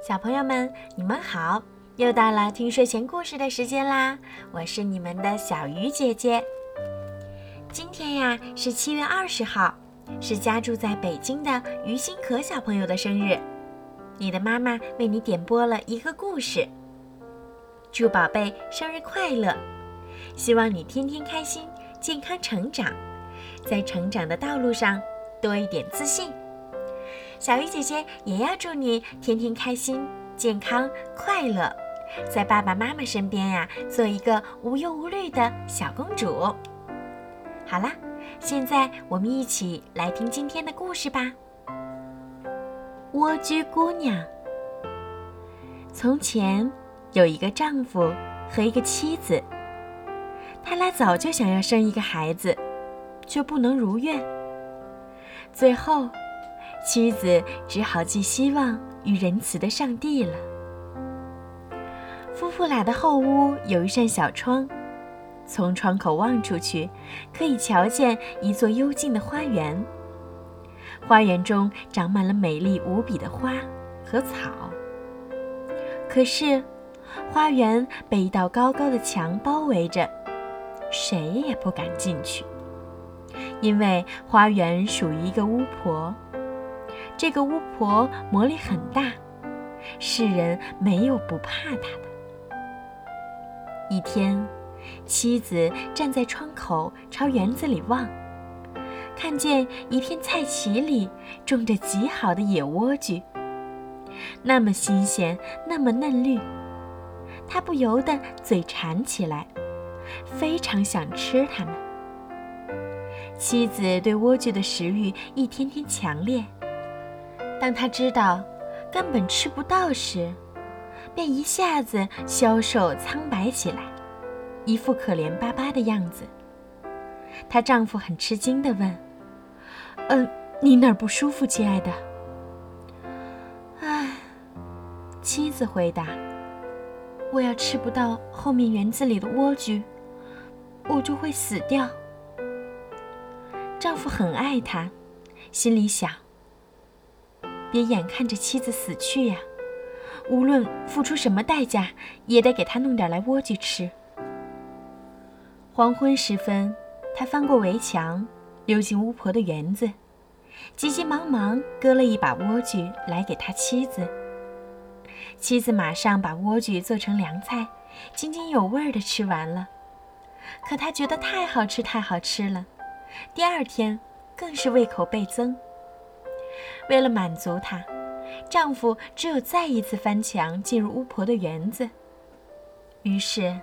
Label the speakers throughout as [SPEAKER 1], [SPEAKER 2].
[SPEAKER 1] 小朋友们，你们好！又到了听睡前故事的时间啦，我是你们的小鱼姐姐。今天呀是七月二十号，是家住在北京的于心可小朋友的生日。你的妈妈为你点播了一个故事，祝宝贝生日快乐！希望你天天开心，健康成长，在成长的道路上多一点自信。小鱼姐姐也要祝你天天开心、健康、快乐，在爸爸妈妈身边呀，做一个无忧无虑的小公主。好啦，现在我们一起来听今天的故事吧。蜗居姑娘。从前有一个丈夫和一个妻子，他俩早就想要生一个孩子，却不能如愿。最后。妻子只好寄希望于仁慈的上帝了。夫妇俩的后屋有一扇小窗，从窗口望出去，可以瞧见一座幽静的花园。花园中长满了美丽无比的花和草。可是，花园被一道高高的墙包围着，谁也不敢进去，因为花园属于一个巫婆。这个巫婆魔力很大，世人没有不怕她的。一天，妻子站在窗口朝园子里望，看见一片菜畦里种着极好的野莴苣，那么新鲜，那么嫩绿，她不由得嘴馋起来，非常想吃它们。妻子对莴苣的食欲一天天强烈。当他知道根本吃不到时，便一下子消瘦苍白起来，一副可怜巴巴的样子。她丈夫很吃惊地问：“嗯，你哪儿不舒服，亲爱的？”“唉。”妻子回答：“我要吃不到后面园子里的莴苣，我就会死掉。”丈夫很爱她，心里想。别眼看着妻子死去呀！无论付出什么代价，也得给她弄点来莴苣吃。黄昏时分，他翻过围墙，溜进巫婆的园子，急急忙忙割了一把莴苣来给他妻子。妻子马上把莴苣做成凉菜，津津有味儿地吃完了。可她觉得太好吃，太好吃了，第二天更是胃口倍增。为了满足她，丈夫只有再一次翻墙进入巫婆的园子。于是，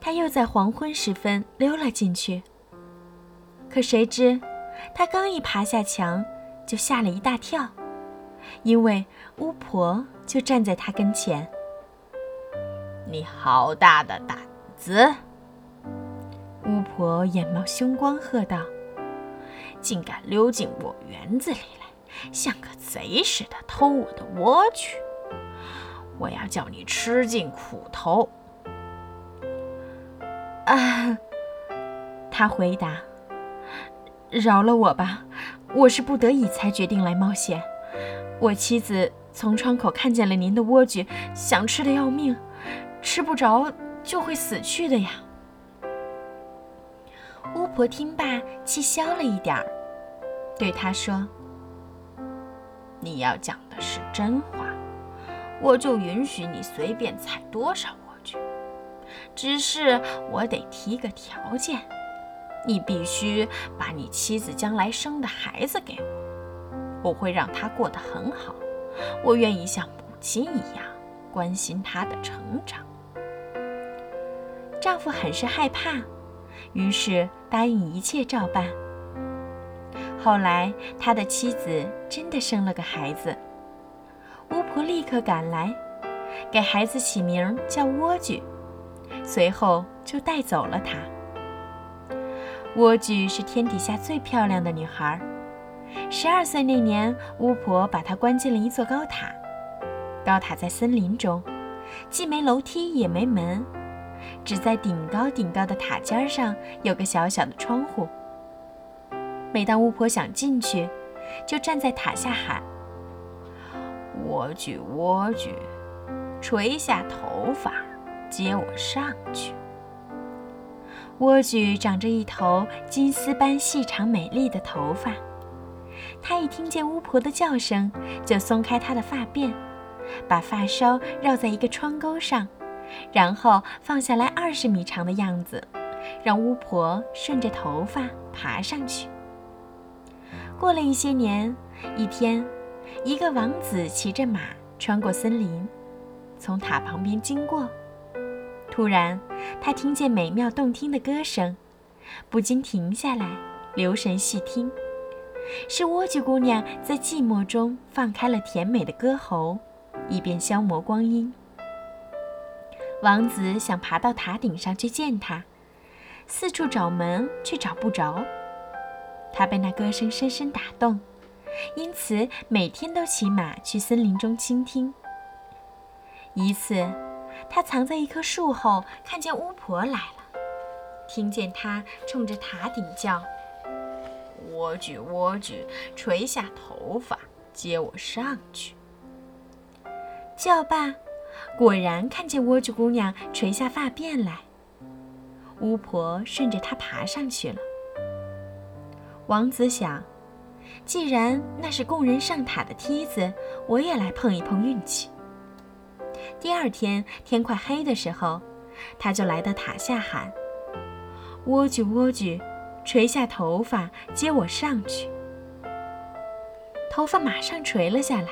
[SPEAKER 1] 他又在黄昏时分溜了进去。可谁知，他刚一爬下墙，就吓了一大跳，因为巫婆就站在他跟前。
[SPEAKER 2] “你好大的胆子！”
[SPEAKER 1] 巫婆眼冒凶光，喝道，“
[SPEAKER 2] 竟敢溜进我园子里！”像个贼似的偷我的莴苣，我要叫你吃尽苦头！
[SPEAKER 1] 啊，他回答：“饶了我吧，我是不得已才决定来冒险。我妻子从窗口看见了您的莴苣，想吃的要命，吃不着就会死去的呀。”巫婆听罢，气消了一点儿，对他说。
[SPEAKER 2] 你要讲的是真话，我就允许你随便采多少莴苣。只是我得提个条件，你必须把你妻子将来生的孩子给我，我会让他过得很好。我愿意像母亲一样关心他的成长。
[SPEAKER 1] 丈夫很是害怕，于是答应一切照办。后来，他的妻子真的生了个孩子。巫婆立刻赶来，给孩子起名叫莴苣，随后就带走了他。莴苣是天底下最漂亮的女孩。十二岁那年，巫婆把她关进了一座高塔。高塔在森林中，既没楼梯也没门，只在顶高顶高的塔尖上有个小小的窗户。每当巫婆想进去，就站在塔下喊：“
[SPEAKER 2] 莴苣，莴苣，垂下头发，接我上去。
[SPEAKER 1] 莴苣长着一头金丝般细长美丽的头发，它一听见巫婆的叫声，就松开她的发辫，把发梢绕在一个窗钩上，然后放下来二十米长的样子，让巫婆顺着头发爬上去。过了一些年，一天，一个王子骑着马穿过森林，从塔旁边经过。突然，他听见美妙动听的歌声，不禁停下来，留神细听。是莴苣姑娘在寂寞中放开了甜美的歌喉，以便消磨光阴。王子想爬到塔顶上去见她，四处找门却找不着。他被那歌声深深打动，因此每天都骑马去森林中倾听。一次，他藏在一棵树后，看见巫婆来了，听见她冲着塔顶叫：“
[SPEAKER 2] 莴苣，莴苣，垂下头发，接我上去。”
[SPEAKER 1] 叫罢，果然看见莴苣姑娘垂下发辫来。巫婆顺着她爬上去了。王子想，既然那是供人上塔的梯子，我也来碰一碰运气。第二天天快黑的时候，他就来到塔下喊：“莴苣，莴苣，垂下头发，接我上去。”头发马上垂了下来。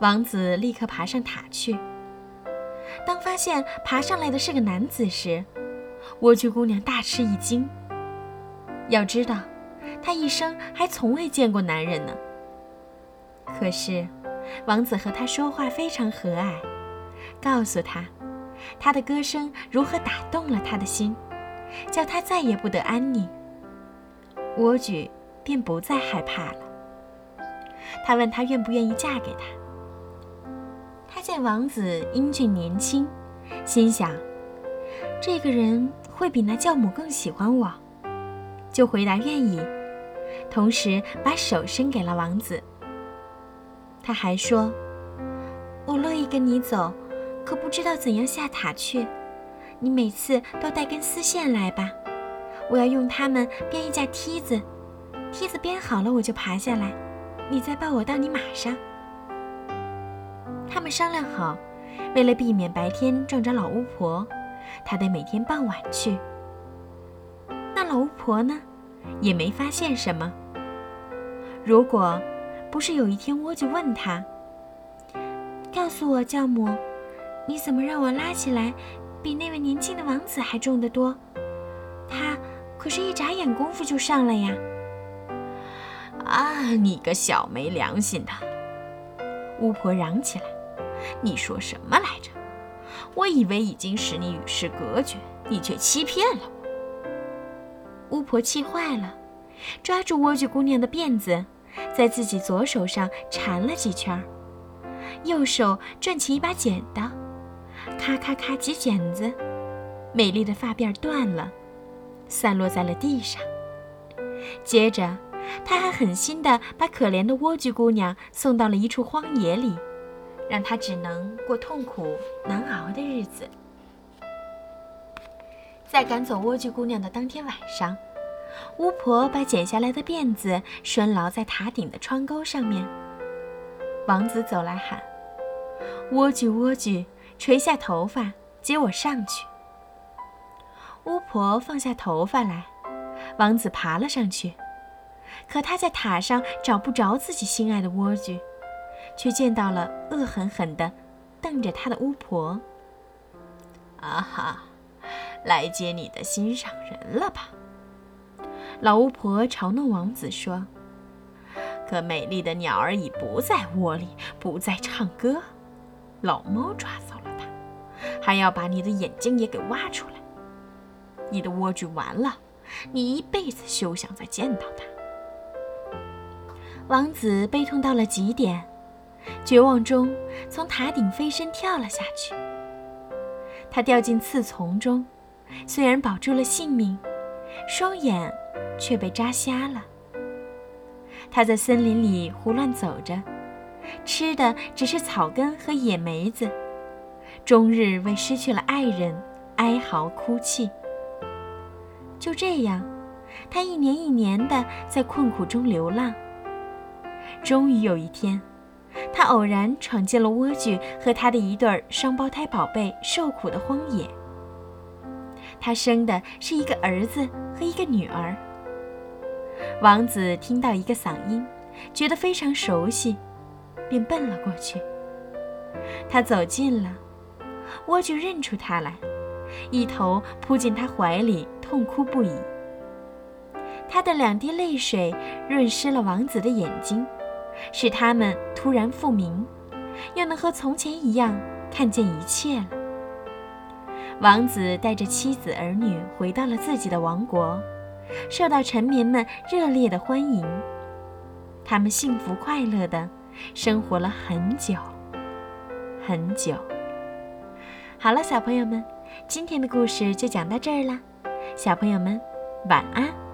[SPEAKER 1] 王子立刻爬上塔去。当发现爬上来的是个男子时，莴苣姑娘大吃一惊。要知道。她一生还从未见过男人呢。可是，王子和她说话非常和蔼，告诉她，他的歌声如何打动了他的心，叫他再也不得安宁。莴苣便不再害怕了。他问她愿不愿意嫁给他。他见王子英俊年轻，心想，这个人会比那教母更喜欢我，就回答愿意。同时把手伸给了王子。他还说：“我乐意跟你走，可不知道怎样下塔去。你每次都带根丝线来吧，我要用它们编一架梯子。梯子编好了，我就爬下来。你再抱我到你马上。”他们商量好，为了避免白天撞着老巫婆，他得每天傍晚去。那老巫婆呢？也没发现什么。如果不是有一天，莴苣问他：“告诉我，教母，你怎么让我拉起来，比那位年轻的王子还重得多？他可是一眨眼功夫就上了呀！”
[SPEAKER 2] 啊，你个小没良心的！
[SPEAKER 1] 巫婆嚷起来：“
[SPEAKER 2] 你说什么来着？我以为已经使你与世隔绝，你却欺骗了我。”
[SPEAKER 1] 巫婆气坏了，抓住莴苣姑娘的辫子，在自己左手上缠了几圈，右手转起一把剪刀，咔咔咔几剪子，美丽的发辫断了，散落在了地上。接着，他还狠心地把可怜的莴苣姑娘送到了一处荒野里，让她只能过痛苦难熬的日子。在赶走莴苣姑娘的当天晚上，巫婆把剪下来的辫子拴牢在塔顶的窗钩上面。王子走来喊：“莴苣，莴苣，垂下头发，接我上去。”巫婆放下头发来，王子爬了上去。可他在塔上找不着自己心爱的莴苣，却见到了恶狠狠地瞪着他的巫婆。
[SPEAKER 2] 啊哈！来接你的心上人了吧？
[SPEAKER 1] 老巫婆嘲弄王子说：“
[SPEAKER 2] 可美丽的鸟儿已不在窝里，不再唱歌。老猫抓走了它，还要把你的眼睛也给挖出来。你的莴苣完了，你一辈子休想再见到它。”
[SPEAKER 1] 王子悲痛到了极点，绝望中从塔顶飞身跳了下去。他掉进刺丛中。虽然保住了性命，双眼却被扎瞎了。他在森林里胡乱走着，吃的只是草根和野梅子，终日为失去了爱人哀嚎哭泣。就这样，他一年一年的在困苦中流浪。终于有一天，他偶然闯进了莴苣和他的一对双胞胎宝贝受苦的荒野。他生的是一个儿子和一个女儿。王子听到一个嗓音，觉得非常熟悉，便奔了过去。他走近了，莴苣认出他来，一头扑进他怀里，痛哭不已。他的两滴泪水润湿了王子的眼睛，使他们突然复明，又能和从前一样看见一切了。王子带着妻子儿女回到了自己的王国。受到臣民们热烈的欢迎，他们幸福快乐的生活了很久很久。好了，小朋友们，今天的故事就讲到这儿啦，小朋友们晚安。